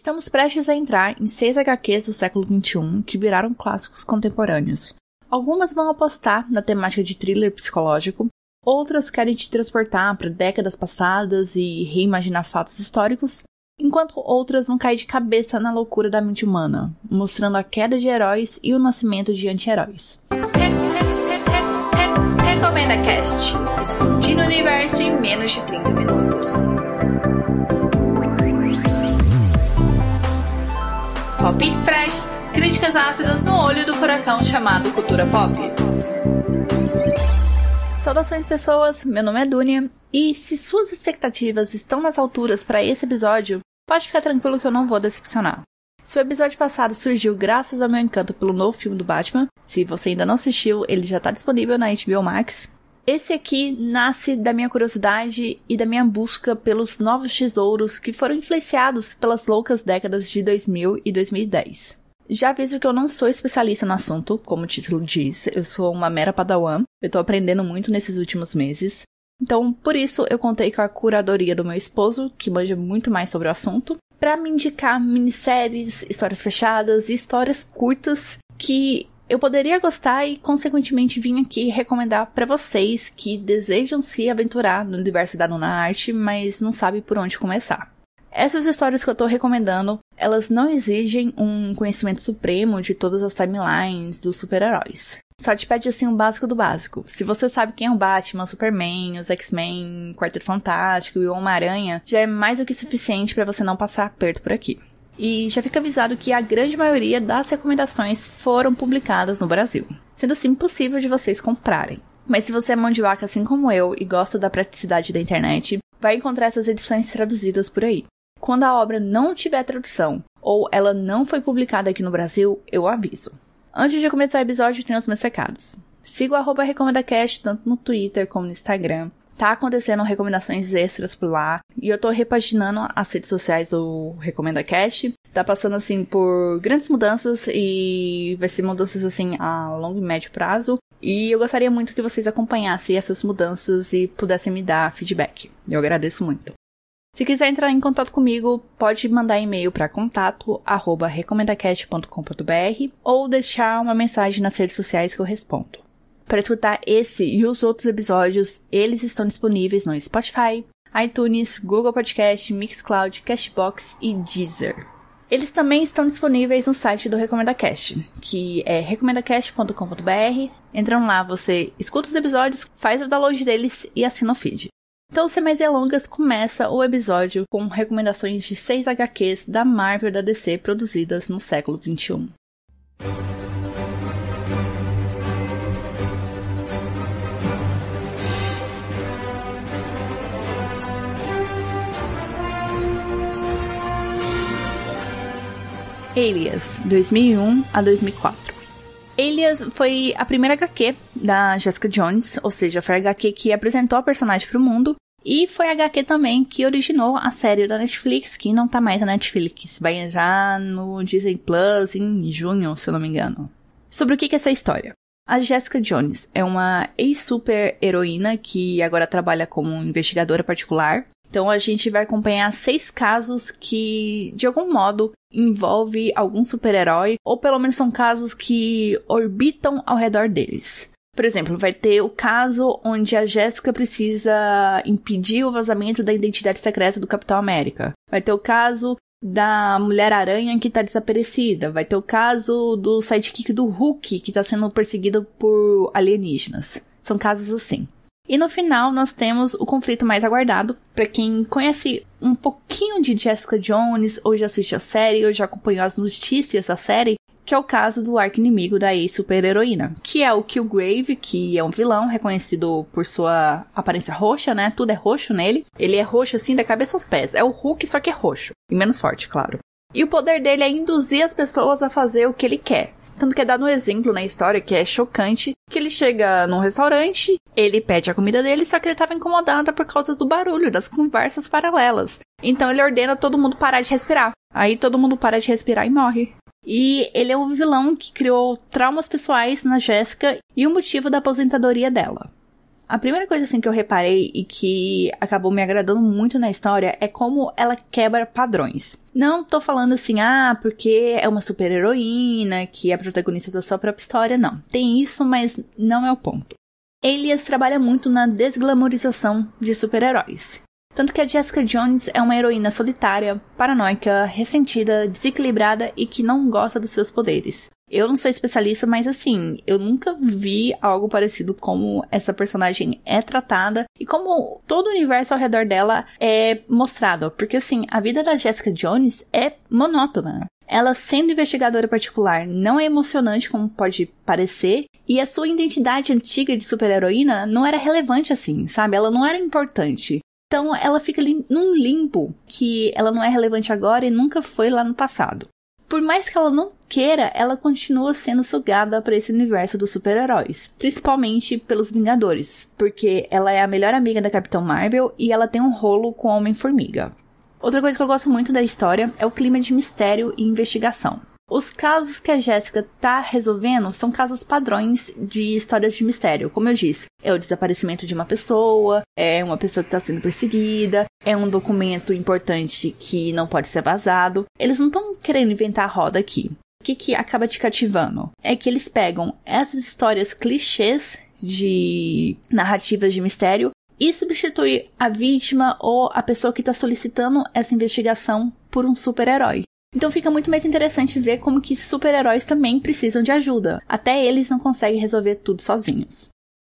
Estamos prestes a entrar em seis HQs do século XXI que viraram clássicos contemporâneos. Algumas vão apostar na temática de thriller psicológico, outras querem te transportar para décadas passadas e reimaginar fatos históricos, enquanto outras vão cair de cabeça na loucura da mente humana, mostrando a queda de heróis e o nascimento de anti-heróis. Recomenda Cast, explodindo o universo em menos de 30 minutos. Palpites freshes, críticas ácidas no olho do furacão chamado cultura pop. Saudações pessoas, meu nome é Dunia e se suas expectativas estão nas alturas para esse episódio, pode ficar tranquilo que eu não vou decepcionar. Se o episódio passado surgiu graças ao meu encanto pelo novo filme do Batman, se você ainda não assistiu, ele já está disponível na HBO Max. Esse aqui nasce da minha curiosidade e da minha busca pelos novos tesouros que foram influenciados pelas loucas décadas de 2000 e 2010. Já aviso que eu não sou especialista no assunto, como o título diz, eu sou uma mera padawan, eu tô aprendendo muito nesses últimos meses. Então, por isso, eu contei com a curadoria do meu esposo, que manja muito mais sobre o assunto, para me indicar minisséries, histórias fechadas e histórias curtas que eu poderia gostar e, consequentemente, vim aqui recomendar para vocês que desejam se aventurar no universo da Nuna Arte, mas não sabem por onde começar. Essas histórias que eu tô recomendando, elas não exigem um conhecimento supremo de todas as timelines dos super-heróis. Só te pede assim o um básico do básico. Se você sabe quem é o Batman, Superman, os X-Men, Quarteto Fantástico e o Homem-Aranha, já é mais do que suficiente para você não passar aperto por aqui. E já fica avisado que a grande maioria das recomendações foram publicadas no Brasil, sendo assim possível de vocês comprarem. Mas se você é mão de vaca assim como eu e gosta da praticidade da internet, vai encontrar essas edições traduzidas por aí. Quando a obra não tiver tradução ou ela não foi publicada aqui no Brasil, eu aviso. Antes de começar o episódio, tenho os meus recados. Siga o arroba RecomendaCast tanto no Twitter como no Instagram. Tá acontecendo recomendações extras por lá. E eu tô repaginando as redes sociais do Recomenda Cast. Tá passando assim por grandes mudanças e vai ser mudanças assim a longo e médio prazo. E eu gostaria muito que vocês acompanhassem essas mudanças e pudessem me dar feedback. Eu agradeço muito. Se quiser entrar em contato comigo, pode mandar e-mail para contato@recomendacast.com.br ou deixar uma mensagem nas redes sociais que eu respondo. Para escutar esse e os outros episódios, eles estão disponíveis no Spotify, iTunes, Google Podcast, Mixcloud, Cashbox e Deezer. Eles também estão disponíveis no site do RecomendaCast, que é recomendacast.com.br. Entrando lá, você escuta os episódios, faz o download deles e assina o feed. Então, sem mais delongas, começa o episódio com recomendações de 6 HQs da Marvel da DC produzidas no século XXI. Alias, 2001 a 2004. Alias foi a primeira HQ da Jessica Jones, ou seja, foi a HQ que apresentou a personagem para o mundo. E foi a HQ também que originou a série da Netflix, que não tá mais na Netflix. Vai entrar no Disney Plus em junho, se eu não me engano. Sobre o que é essa história? A Jessica Jones é uma ex-super heroína que agora trabalha como investigadora particular. Então a gente vai acompanhar seis casos que, de algum modo, envolve algum super-herói, ou pelo menos são casos que orbitam ao redor deles. Por exemplo, vai ter o caso onde a Jéssica precisa impedir o vazamento da identidade secreta do Capitão América. Vai ter o caso da Mulher-Aranha que tá desaparecida. Vai ter o caso do sidekick do Hulk que tá sendo perseguido por alienígenas. São casos assim. E no final nós temos o conflito mais aguardado. Para quem conhece um pouquinho de Jessica Jones, ou já assistiu a série, ou já acompanhou as notícias da série, que é o caso do arco inimigo da ex-super-heroína, que é o Killgrave, que é um vilão reconhecido por sua aparência roxa, né? Tudo é roxo nele. Ele é roxo assim da cabeça aos pés. É o Hulk, só que é roxo. E menos forte, claro. E o poder dele é induzir as pessoas a fazer o que ele quer. Tanto que é dado um exemplo na história que é chocante, que ele chega num restaurante, ele pede a comida dele, só que ele estava incomodado por causa do barulho, das conversas paralelas. Então ele ordena todo mundo parar de respirar. Aí todo mundo para de respirar e morre. E ele é um vilão que criou traumas pessoais na Jéssica e o motivo da aposentadoria dela. A primeira coisa assim que eu reparei e que acabou me agradando muito na história é como ela quebra padrões. Não tô falando assim, ah, porque é uma super heroína, que é protagonista da sua própria história, não. Tem isso, mas não é o ponto. Elias trabalha muito na desglamorização de super-heróis. Tanto que a Jessica Jones é uma heroína solitária, paranoica, ressentida, desequilibrada e que não gosta dos seus poderes. Eu não sou especialista, mas assim, eu nunca vi algo parecido como essa personagem é tratada e como todo o universo ao redor dela é mostrado. Porque assim, a vida da Jessica Jones é monótona. Ela, sendo investigadora particular, não é emocionante como pode parecer, e a sua identidade antiga de super-heroína não era relevante assim, sabe? Ela não era importante. Então ela fica ali num limbo que ela não é relevante agora e nunca foi lá no passado. Por mais que ela não queira, ela continua sendo sugada para esse universo dos super-heróis, principalmente pelos Vingadores, porque ela é a melhor amiga da Capitã Marvel e ela tem um rolo com Homem-Formiga. Outra coisa que eu gosto muito da história é o clima de mistério e investigação. Os casos que a Jéssica tá resolvendo são casos padrões de histórias de mistério, como eu disse. É o desaparecimento de uma pessoa, é uma pessoa que está sendo perseguida, é um documento importante que não pode ser vazado. Eles não estão querendo inventar a roda aqui. O que, que acaba te cativando? É que eles pegam essas histórias clichês de narrativas de mistério e substituir a vítima ou a pessoa que está solicitando essa investigação por um super-herói. Então fica muito mais interessante ver como que super-heróis também precisam de ajuda. Até eles não conseguem resolver tudo sozinhos.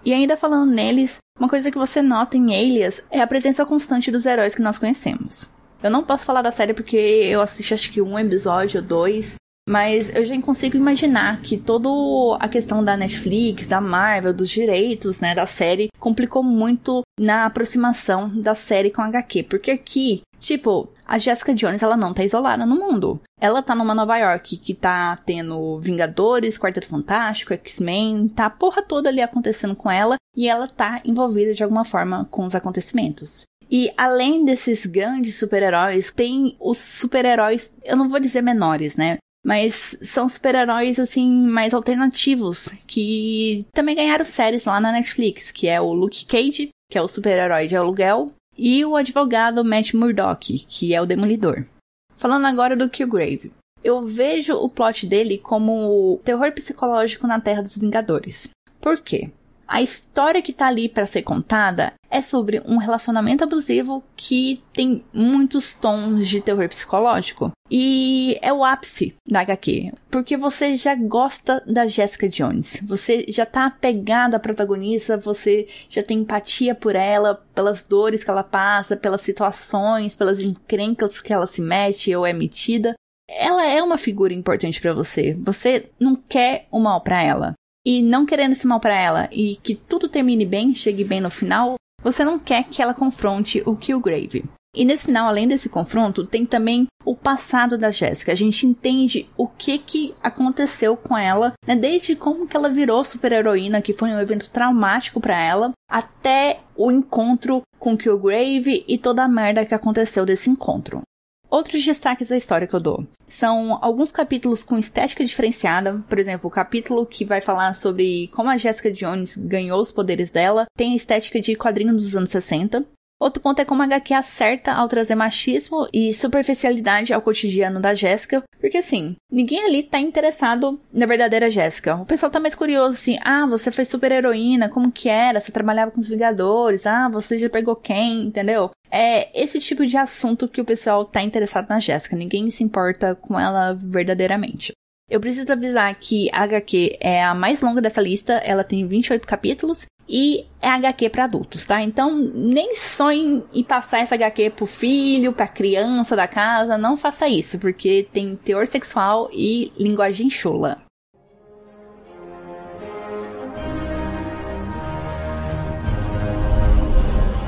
E ainda falando neles, uma coisa que você nota em Alias é a presença constante dos heróis que nós conhecemos. Eu não posso falar da série porque eu assisti acho que um episódio ou dois, mas eu já consigo imaginar que toda a questão da Netflix, da Marvel, dos direitos, né, da série, complicou muito na aproximação da série com a HQ. Porque aqui, tipo, a Jessica Jones, ela não tá isolada no mundo. Ela tá numa Nova York que tá tendo Vingadores, Quarteto Fantástico, X-Men, tá a porra toda ali acontecendo com ela e ela tá envolvida de alguma forma com os acontecimentos. E além desses grandes super-heróis, tem os super-heróis, eu não vou dizer menores, né? Mas são super-heróis, assim, mais alternativos, que também ganharam séries lá na Netflix, que é o Luke Cage, que é o super-herói de aluguel, e o advogado Matt Murdock, que é o Demolidor. Falando agora do Killgrave. Eu vejo o plot dele como terror psicológico na Terra dos Vingadores. Por quê? A história que tá ali para ser contada é sobre um relacionamento abusivo que tem muitos tons de terror psicológico. E é o ápice da HQ, porque você já gosta da Jessica Jones, você já tá apegada à protagonista, você já tem empatia por ela, pelas dores que ela passa, pelas situações, pelas encrencas que ela se mete ou é metida. Ela é uma figura importante para você. Você não quer o mal para ela e não querendo esse mal para ela e que tudo termine bem, chegue bem no final, você não quer que ela confronte o Killgrave. E nesse final, além desse confronto, tem também o passado da Jéssica. A gente entende o que que aconteceu com ela, né? Desde como que ela virou super-heroína, que foi um evento traumático para ela, até o encontro com Killgrave e toda a merda que aconteceu desse encontro. Outros destaques da história que eu dou. São alguns capítulos com estética diferenciada, por exemplo, o capítulo que vai falar sobre como a Jessica Jones ganhou os poderes dela, tem a estética de quadrinho dos anos 60. Outro ponto é como a HQ acerta ao trazer machismo e superficialidade ao cotidiano da Jéssica, porque assim, ninguém ali tá interessado na verdadeira Jéssica. O pessoal tá mais curioso assim, ah, você foi super heroína, como que era? Você trabalhava com os Vingadores, ah, você já pegou quem, entendeu? É esse tipo de assunto que o pessoal tá interessado na Jéssica, ninguém se importa com ela verdadeiramente. Eu preciso avisar que a HQ é a mais longa dessa lista, ela tem 28 capítulos e é HQ para adultos, tá? Então, nem sonhe em passar essa HQ pro filho, pra criança da casa, não faça isso, porque tem teor sexual e linguagem chula.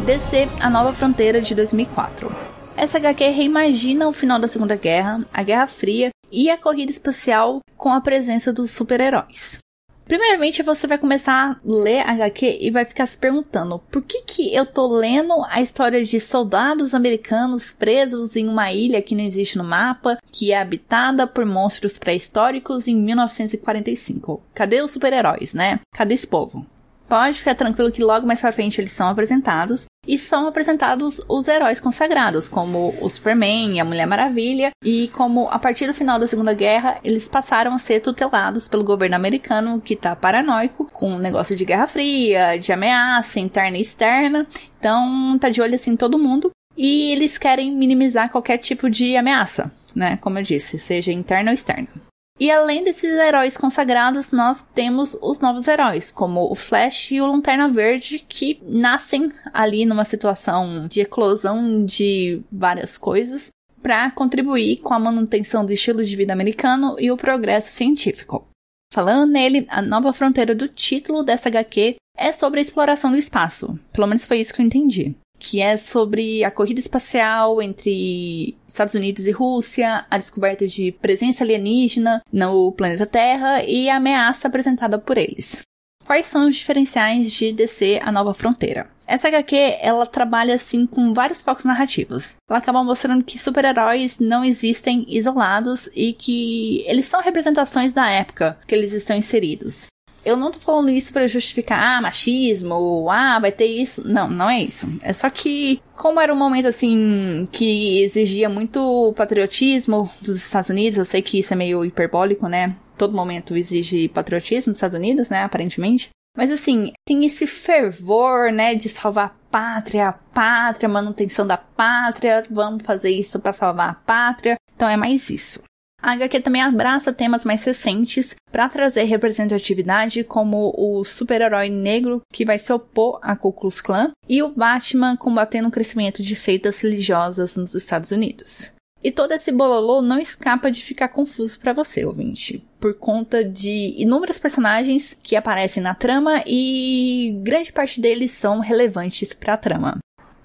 DC A Nova Fronteira de 2004. Essa HQ reimagina o final da Segunda Guerra, a Guerra Fria e a corrida espacial com a presença dos super-heróis. Primeiramente, você vai começar a ler HQ e vai ficar se perguntando por que que eu tô lendo a história de soldados americanos presos em uma ilha que não existe no mapa, que é habitada por monstros pré-históricos em 1945. Cadê os super-heróis, né? Cadê esse povo? Pode ficar tranquilo que logo mais pra frente eles são apresentados. E são apresentados os heróis consagrados, como o Superman e a Mulher Maravilha, e como a partir do final da Segunda Guerra eles passaram a ser tutelados pelo governo americano, que tá paranoico, com o negócio de Guerra Fria, de ameaça interna e externa. Então tá de olho assim todo mundo. E eles querem minimizar qualquer tipo de ameaça, né? Como eu disse, seja interna ou externa. E além desses heróis consagrados, nós temos os novos heróis, como o Flash e o Lanterna Verde, que nascem ali numa situação de eclosão de várias coisas para contribuir com a manutenção do estilo de vida americano e o progresso científico. Falando nele, a nova fronteira do título dessa HQ é sobre a exploração do espaço. Pelo menos foi isso que eu entendi que é sobre a corrida espacial entre Estados Unidos e Rússia, a descoberta de presença alienígena no planeta Terra e a ameaça apresentada por eles. Quais são os diferenciais de DC A Nova Fronteira? Essa HQ, ela trabalha assim com vários focos narrativos. Ela acaba mostrando que super-heróis não existem isolados e que eles são representações da época que eles estão inseridos. Eu não tô falando isso para justificar ah, machismo, ou ah, vai ter isso. Não, não é isso. É só que, como era um momento assim que exigia muito patriotismo dos Estados Unidos, eu sei que isso é meio hiperbólico, né? Todo momento exige patriotismo dos Estados Unidos, né? Aparentemente. Mas assim, tem esse fervor, né, de salvar a pátria, a pátria, manutenção da pátria, vamos fazer isso para salvar a pátria. Então é mais isso. A HQ também abraça temas mais recentes para trazer representatividade, como o super-herói negro que vai se opor à Ku Klux Klan e o Batman combatendo o crescimento de seitas religiosas nos Estados Unidos. E todo esse bololô não escapa de ficar confuso para você, ouvinte, por conta de inúmeros personagens que aparecem na trama e grande parte deles são relevantes para a trama.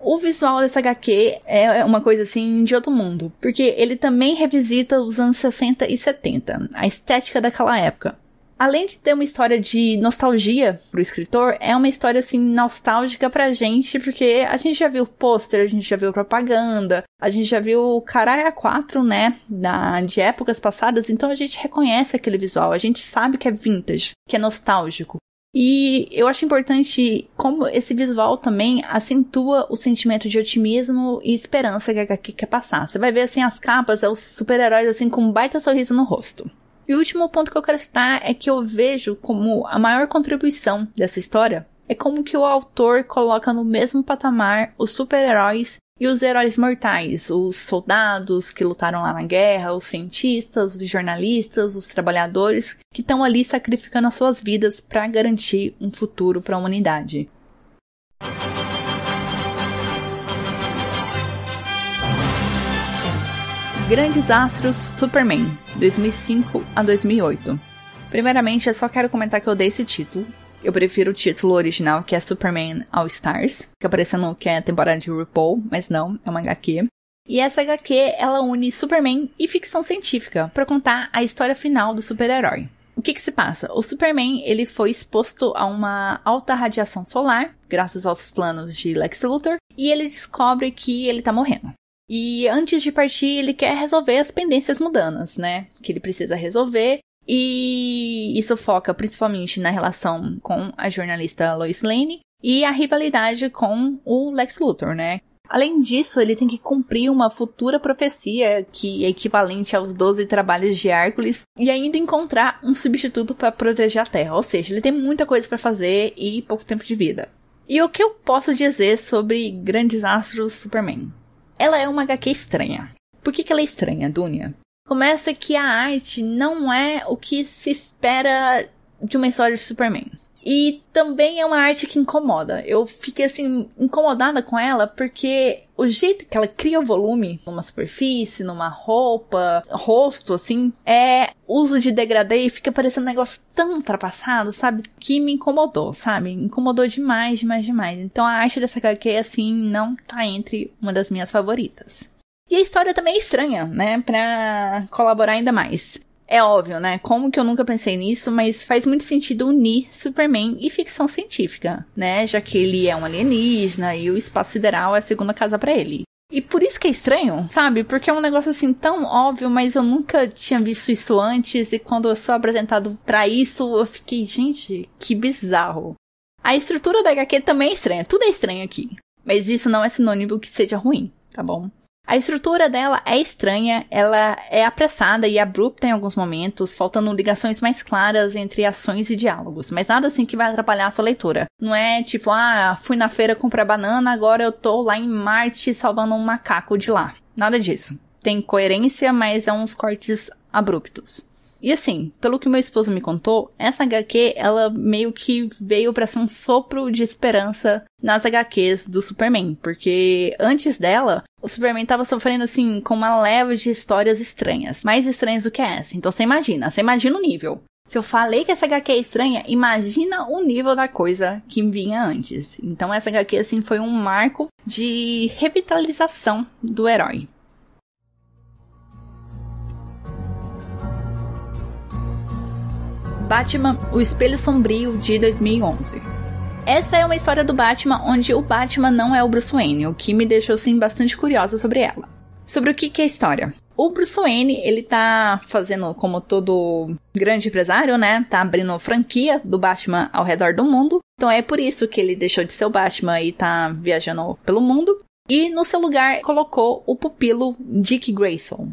O visual dessa HQ é uma coisa assim de outro mundo, porque ele também revisita os anos 60 e 70, a estética daquela época. Além de ter uma história de nostalgia pro escritor, é uma história assim nostálgica pra gente, porque a gente já viu pôster, a gente já viu propaganda, a gente já viu caralho a 4, né, da, de épocas passadas, então a gente reconhece aquele visual, a gente sabe que é vintage, que é nostálgico. E eu acho importante como esse visual também acentua o sentimento de otimismo e esperança que a HQ quer passar. Você vai ver assim as capas, é os super-heróis assim com um baita sorriso no rosto. E o último ponto que eu quero citar é que eu vejo como a maior contribuição dessa história é como que o autor coloca no mesmo patamar os super-heróis e os heróis mortais, os soldados que lutaram lá na guerra, os cientistas, os jornalistas, os trabalhadores que estão ali sacrificando as suas vidas para garantir um futuro para a humanidade. Grandes Astros Superman, 2005 a 2008. Primeiramente, eu só quero comentar que eu dei esse título, eu prefiro o título original, que é Superman All Stars, que apareceu no que é a temporada de RuPaul, mas não, é uma HQ. E essa HQ, ela une Superman e ficção científica para contar a história final do super-herói. O que que se passa? O Superman, ele foi exposto a uma alta radiação solar, graças aos planos de Lex Luthor, e ele descobre que ele tá morrendo. E antes de partir, ele quer resolver as pendências mudanas, né? Que ele precisa resolver. E isso foca principalmente na relação com a jornalista Lois Lane e a rivalidade com o Lex Luthor, né? Além disso, ele tem que cumprir uma futura profecia que é equivalente aos 12 trabalhos de Hércules e ainda encontrar um substituto para proteger a Terra. Ou seja, ele tem muita coisa para fazer e pouco tempo de vida. E o que eu posso dizer sobre Grandes Astros Superman? Ela é uma HQ estranha. Por que, que ela é estranha, Dunia? Começa que a arte não é o que se espera de uma história de Superman. E também é uma arte que incomoda. Eu fiquei assim, incomodada com ela porque o jeito que ela cria o volume numa superfície, numa roupa, rosto, assim, é uso de degradê e fica parecendo um negócio tão ultrapassado, sabe? Que me incomodou, sabe? Incomodou demais, demais, demais. Então a arte dessa HQ, assim, não tá entre uma das minhas favoritas. E a história também é estranha, né? Pra colaborar ainda mais. É óbvio, né? Como que eu nunca pensei nisso, mas faz muito sentido unir Superman e ficção científica, né? Já que ele é um alienígena e o espaço sideral é a segunda casa para ele. E por isso que é estranho, sabe? Porque é um negócio assim tão óbvio, mas eu nunca tinha visto isso antes e quando eu sou apresentado para isso, eu fiquei, gente, que bizarro. A estrutura da HQ também é estranha, tudo é estranho aqui. Mas isso não é sinônimo que seja ruim, tá bom? A estrutura dela é estranha, ela é apressada e abrupta em alguns momentos, faltando ligações mais claras entre ações e diálogos, mas nada assim que vai atrapalhar a sua leitura. Não é tipo, ah, fui na feira comprar banana, agora eu tô lá em Marte salvando um macaco de lá. Nada disso. Tem coerência, mas é uns cortes abruptos. E assim, pelo que meu esposo me contou, essa HQ, ela meio que veio para ser um sopro de esperança nas HQs do Superman, porque antes dela, o Superman tava sofrendo assim com uma leva de histórias estranhas, mais estranhas do que essa. Então você imagina, você imagina o nível. Se eu falei que essa HQ é estranha, imagina o nível da coisa que vinha antes. Então essa HQ assim foi um marco de revitalização do herói. Batman, O Espelho Sombrio de 2011. Essa é uma história do Batman onde o Batman não é o Bruce Wayne, o que me deixou assim bastante curiosa sobre ela. Sobre o que, que é a história? O Bruce Wayne, ele tá fazendo como todo grande empresário, né? Tá abrindo franquia do Batman ao redor do mundo. Então é por isso que ele deixou de ser o Batman e tá viajando pelo mundo. E no seu lugar colocou o pupilo Dick Grayson.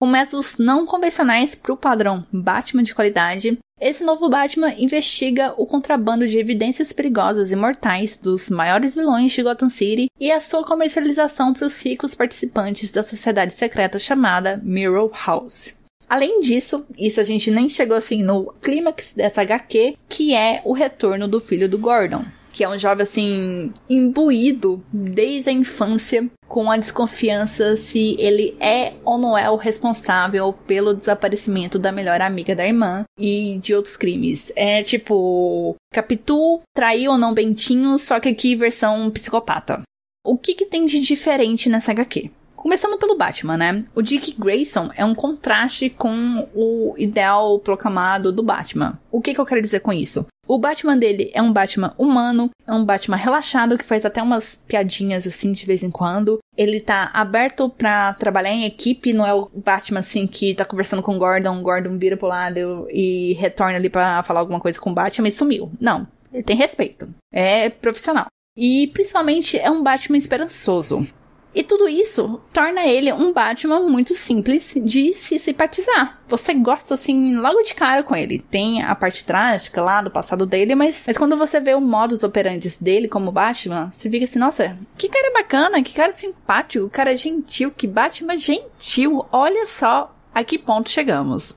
Com métodos não convencionais para o padrão Batman de qualidade, esse novo Batman investiga o contrabando de evidências perigosas e mortais dos maiores vilões de Gotham City e a sua comercialização para os ricos participantes da sociedade secreta chamada Mirror House. Além disso, isso a gente nem chegou assim no clímax dessa HQ, que é o retorno do filho do Gordon, que é um jovem assim imbuído desde a infância com a desconfiança se ele é ou não é o responsável pelo desaparecimento da melhor amiga da irmã e de outros crimes. É tipo, Capitu traiu ou não Bentinho, só que aqui versão psicopata. O que, que tem de diferente nessa HQ? Começando pelo Batman, né? O Dick Grayson é um contraste com o ideal proclamado do Batman. O que, que eu quero dizer com isso? O Batman dele é um Batman humano, é um Batman relaxado que faz até umas piadinhas assim de vez em quando. Ele tá aberto para trabalhar em equipe, não é o Batman assim que tá conversando com o Gordon, o Gordon vira pro lado e retorna ali para falar alguma coisa com o Batman e sumiu. Não, ele tem respeito. É profissional. E principalmente é um Batman esperançoso. E tudo isso torna ele um Batman muito simples de se simpatizar. Você gosta assim logo de cara com ele. Tem a parte trágica lá do passado dele, mas, mas quando você vê o modus operandi dele como Batman, você fica assim, nossa, que cara bacana, que cara simpático, cara gentil, que Batman gentil. Olha só a que ponto chegamos.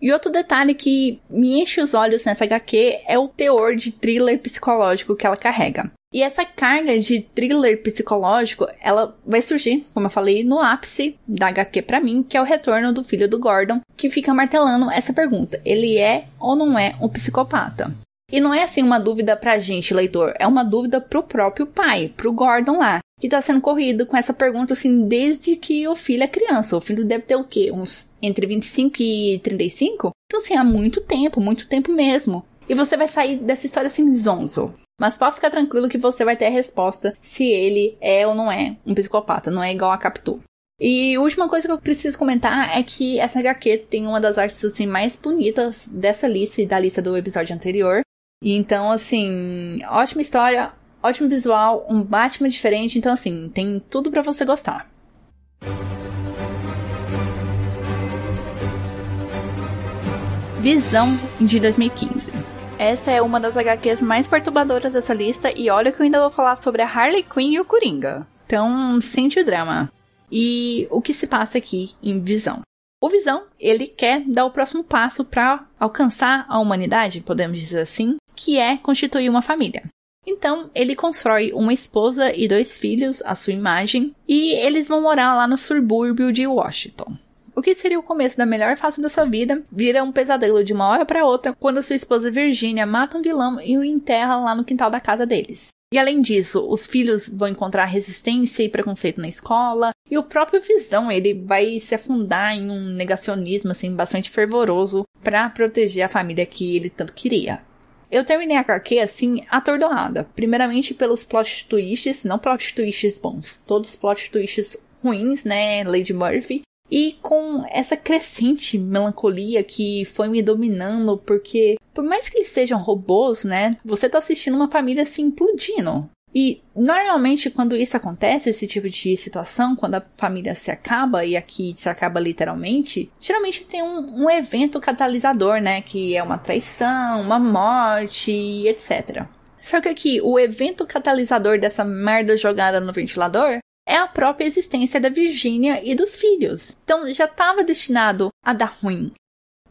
E outro detalhe que me enche os olhos nessa HQ é o teor de thriller psicológico que ela carrega. E essa carga de thriller psicológico, ela vai surgir, como eu falei, no ápice da HQ para mim, que é o retorno do filho do Gordon, que fica martelando essa pergunta: ele é ou não é um psicopata? E não é assim uma dúvida pra gente, leitor, é uma dúvida pro próprio pai, pro Gordon lá, que tá sendo corrido com essa pergunta assim desde que o filho é criança. O filho deve ter o quê? Uns entre 25 e 35? Então assim, há muito tempo, muito tempo mesmo. E você vai sair dessa história assim zonzo. Mas pode ficar tranquilo que você vai ter a resposta se ele é ou não é um psicopata, não é igual a Capitu. E última coisa que eu preciso comentar é que essa HQ tem uma das artes assim mais bonitas dessa lista e da lista do episódio anterior. E então, assim, ótima história, ótimo visual, um Batman diferente, então assim, tem tudo para você gostar. Visão de 2015. Essa é uma das HQs mais perturbadoras dessa lista e olha que eu ainda vou falar sobre a Harley Quinn e o Coringa. Então, sente o drama. E o que se passa aqui em Visão? O Visão, ele quer dar o próximo passo para alcançar a humanidade, podemos dizer assim, que é constituir uma família. Então, ele constrói uma esposa e dois filhos à sua imagem, e eles vão morar lá no subúrbio de Washington. O que seria o começo da melhor fase da sua vida vira um pesadelo de uma hora para outra quando sua esposa Virginia mata um vilão e o enterra lá no quintal da casa deles. E além disso, os filhos vão encontrar resistência e preconceito na escola, e o próprio Visão, ele vai se afundar em um negacionismo assim bastante fervoroso para proteger a família que ele tanto queria. Eu terminei a HQ assim, atordoada. Primeiramente pelos plot twists, não plot twists bons, todos plot twists ruins, né, Lady Murphy, e com essa crescente melancolia que foi me dominando, porque por mais que eles sejam robôs, né, você tá assistindo uma família se implodindo. E normalmente quando isso acontece, esse tipo de situação, quando a família se acaba, e aqui se acaba literalmente, geralmente tem um, um evento catalisador, né? Que é uma traição, uma morte, etc. Só que aqui, o evento catalisador dessa merda jogada no ventilador é a própria existência da Virginia e dos filhos. Então já estava destinado a dar ruim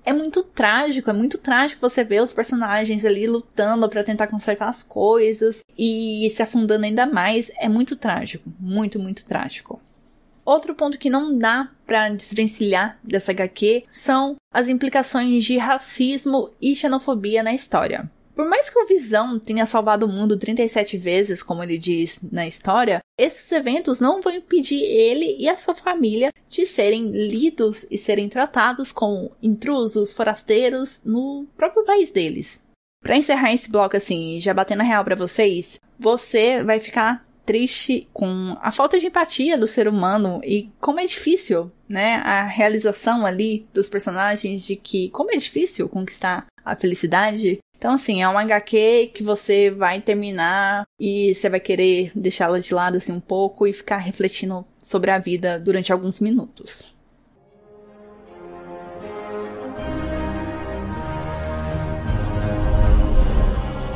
é muito trágico, é muito trágico você ver os personagens ali lutando para tentar consertar as coisas e se afundando ainda mais. É muito trágico, muito, muito trágico. Outro ponto que não dá para desvencilhar dessa HQ são as implicações de racismo e xenofobia na história. Por mais que o Visão tenha salvado o mundo 37 vezes, como ele diz na história, esses eventos não vão impedir ele e a sua família de serem lidos e serem tratados como intrusos, forasteiros no próprio país deles. Para encerrar esse bloco assim, já batendo a real para vocês, você vai ficar triste com a falta de empatia do ser humano e como é difícil, né, a realização ali dos personagens de que como é difícil conquistar a felicidade então, assim, é uma HQ que você vai terminar e você vai querer deixá-la de lado assim um pouco e ficar refletindo sobre a vida durante alguns minutos.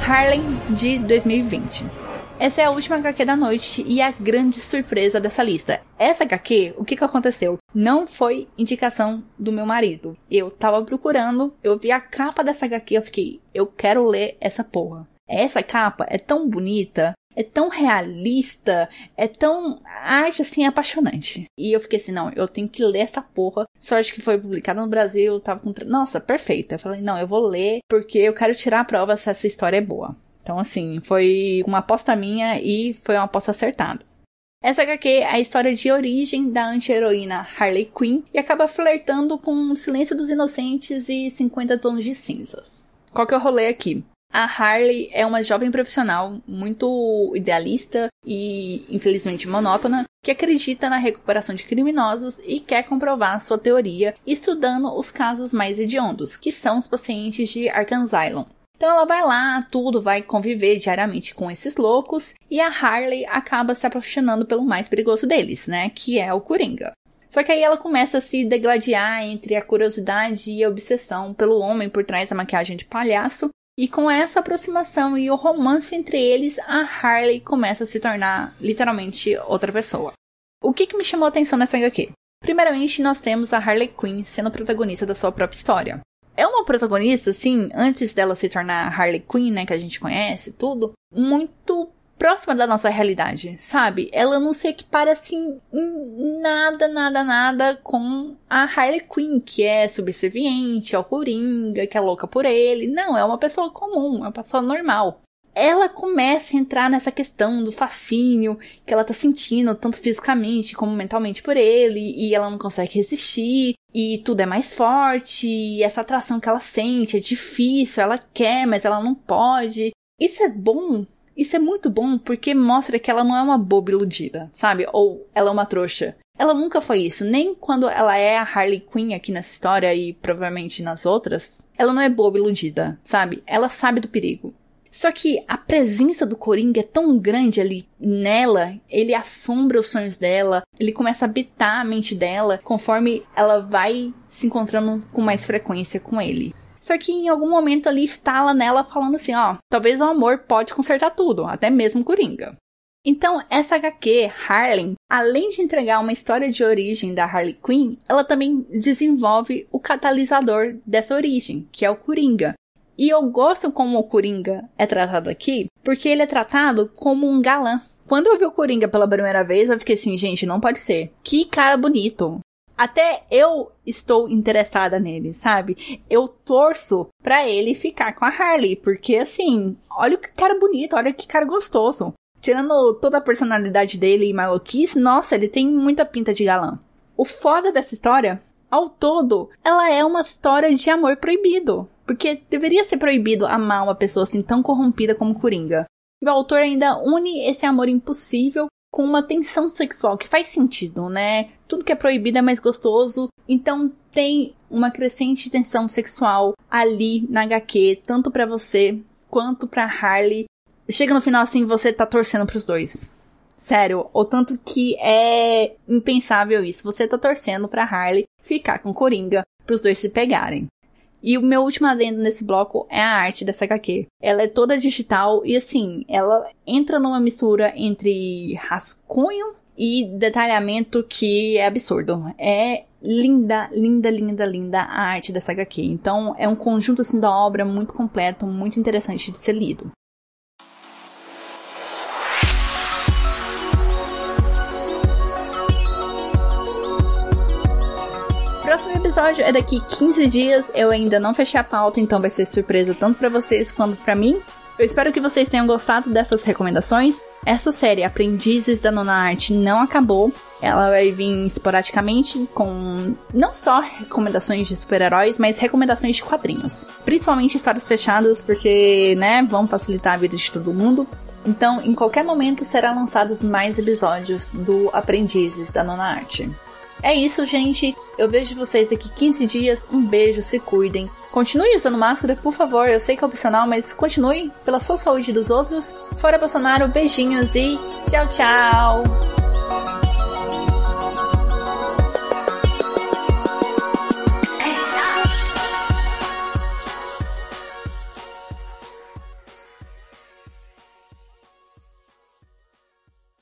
Harlem de 2020. Essa é a última HQ da noite e a grande surpresa dessa lista. Essa HQ, o que que aconteceu? Não foi indicação do meu marido. Eu tava procurando, eu vi a capa dessa HQ, eu fiquei, eu quero ler essa porra. Essa capa é tão bonita, é tão realista, é tão arte assim apaixonante. E eu fiquei assim, não, eu tenho que ler essa porra. Sorte que foi publicada no Brasil, tava com. Nossa, perfeito. Eu falei, não, eu vou ler porque eu quero tirar a prova se essa história é boa. Então, assim, foi uma aposta minha e foi uma aposta acertada. Essa HQ é a história de origem da anti-heroína Harley Quinn e acaba flertando com o Silêncio dos Inocentes e 50 Tons de Cinzas. Qual que é o rolê aqui? A Harley é uma jovem profissional muito idealista e, infelizmente, monótona, que acredita na recuperação de criminosos e quer comprovar sua teoria estudando os casos mais hediondos, que são os pacientes de Arkham Asylum. Então ela vai lá, tudo, vai conviver diariamente com esses loucos e a Harley acaba se apaixonando pelo mais perigoso deles, né? Que é o Coringa. Só que aí ela começa a se degladiar entre a curiosidade e a obsessão pelo homem por trás da maquiagem de palhaço. E com essa aproximação e o romance entre eles, a Harley começa a se tornar literalmente outra pessoa. O que, que me chamou a atenção nessa HQ? Primeiramente, nós temos a Harley Quinn sendo protagonista da sua própria história é uma protagonista, assim, antes dela se tornar Harley Quinn, né, que a gente conhece, tudo, muito próxima da nossa realidade, sabe? Ela não se equipara assim em nada, nada, nada com a Harley Quinn, que é subserviente ao Coringa, que é louca por ele. Não, é uma pessoa comum, é uma pessoa normal ela começa a entrar nessa questão do fascínio que ela tá sentindo, tanto fisicamente como mentalmente por ele, e ela não consegue resistir, e tudo é mais forte, e essa atração que ela sente é difícil, ela quer, mas ela não pode. Isso é bom. Isso é muito bom porque mostra que ela não é uma boba iludida, sabe? Ou ela é uma trouxa. Ela nunca foi isso, nem quando ela é a Harley Quinn aqui nessa história e provavelmente nas outras. Ela não é boba iludida, sabe? Ela sabe do perigo. Só que a presença do Coringa é tão grande ali nela, ele assombra os sonhos dela, ele começa a habitar a mente dela conforme ela vai se encontrando com mais frequência com ele. Só que em algum momento ali estala nela falando assim, ó, talvez o amor pode consertar tudo, até mesmo Coringa. Então, essa HQ, Harlem, além de entregar uma história de origem da Harley Quinn, ela também desenvolve o catalisador dessa origem, que é o Coringa. E eu gosto como o Coringa é tratado aqui, porque ele é tratado como um galã. Quando eu vi o Coringa pela primeira vez, eu fiquei assim, gente, não pode ser. Que cara bonito. Até eu estou interessada nele, sabe? Eu torço pra ele ficar com a Harley, porque assim, olha que cara bonito, olha que cara gostoso. Tirando toda a personalidade dele e maluquice, nossa, ele tem muita pinta de galã. O foda dessa história, ao todo, ela é uma história de amor proibido. Porque deveria ser proibido amar uma pessoa assim tão corrompida como Coringa. E o autor ainda une esse amor impossível com uma tensão sexual que faz sentido, né? Tudo que é proibido é mais gostoso. Então tem uma crescente tensão sexual ali na HQ, tanto para você quanto pra Harley. Chega no final assim, você tá torcendo pros dois. Sério, o tanto que é impensável isso. Você tá torcendo pra Harley ficar com Coringa, pros dois se pegarem. E o meu último adendo nesse bloco é a arte dessa HQ. Ela é toda digital e assim, ela entra numa mistura entre rascunho e detalhamento que é absurdo. É linda, linda, linda, linda a arte dessa HQ. Então é um conjunto assim da obra muito completo, muito interessante de ser lido. Próximo episódio é daqui 15 dias. Eu ainda não fechei a pauta, então vai ser surpresa tanto para vocês quanto para mim. Eu espero que vocês tenham gostado dessas recomendações. Essa série Aprendizes da Nona Arte não acabou. Ela vai vir esporadicamente com não só recomendações de super-heróis, mas recomendações de quadrinhos. Principalmente histórias fechadas, porque, né, vão facilitar a vida de todo mundo. Então, em qualquer momento serão lançados mais episódios do Aprendizes da Nona Arte. É isso, gente. Eu vejo vocês daqui 15 dias. Um beijo, se cuidem. Continue usando máscara, por favor. Eu sei que é opcional, mas continue pela sua saúde e dos outros. Fora Bolsonaro, beijinhos e tchau, tchau.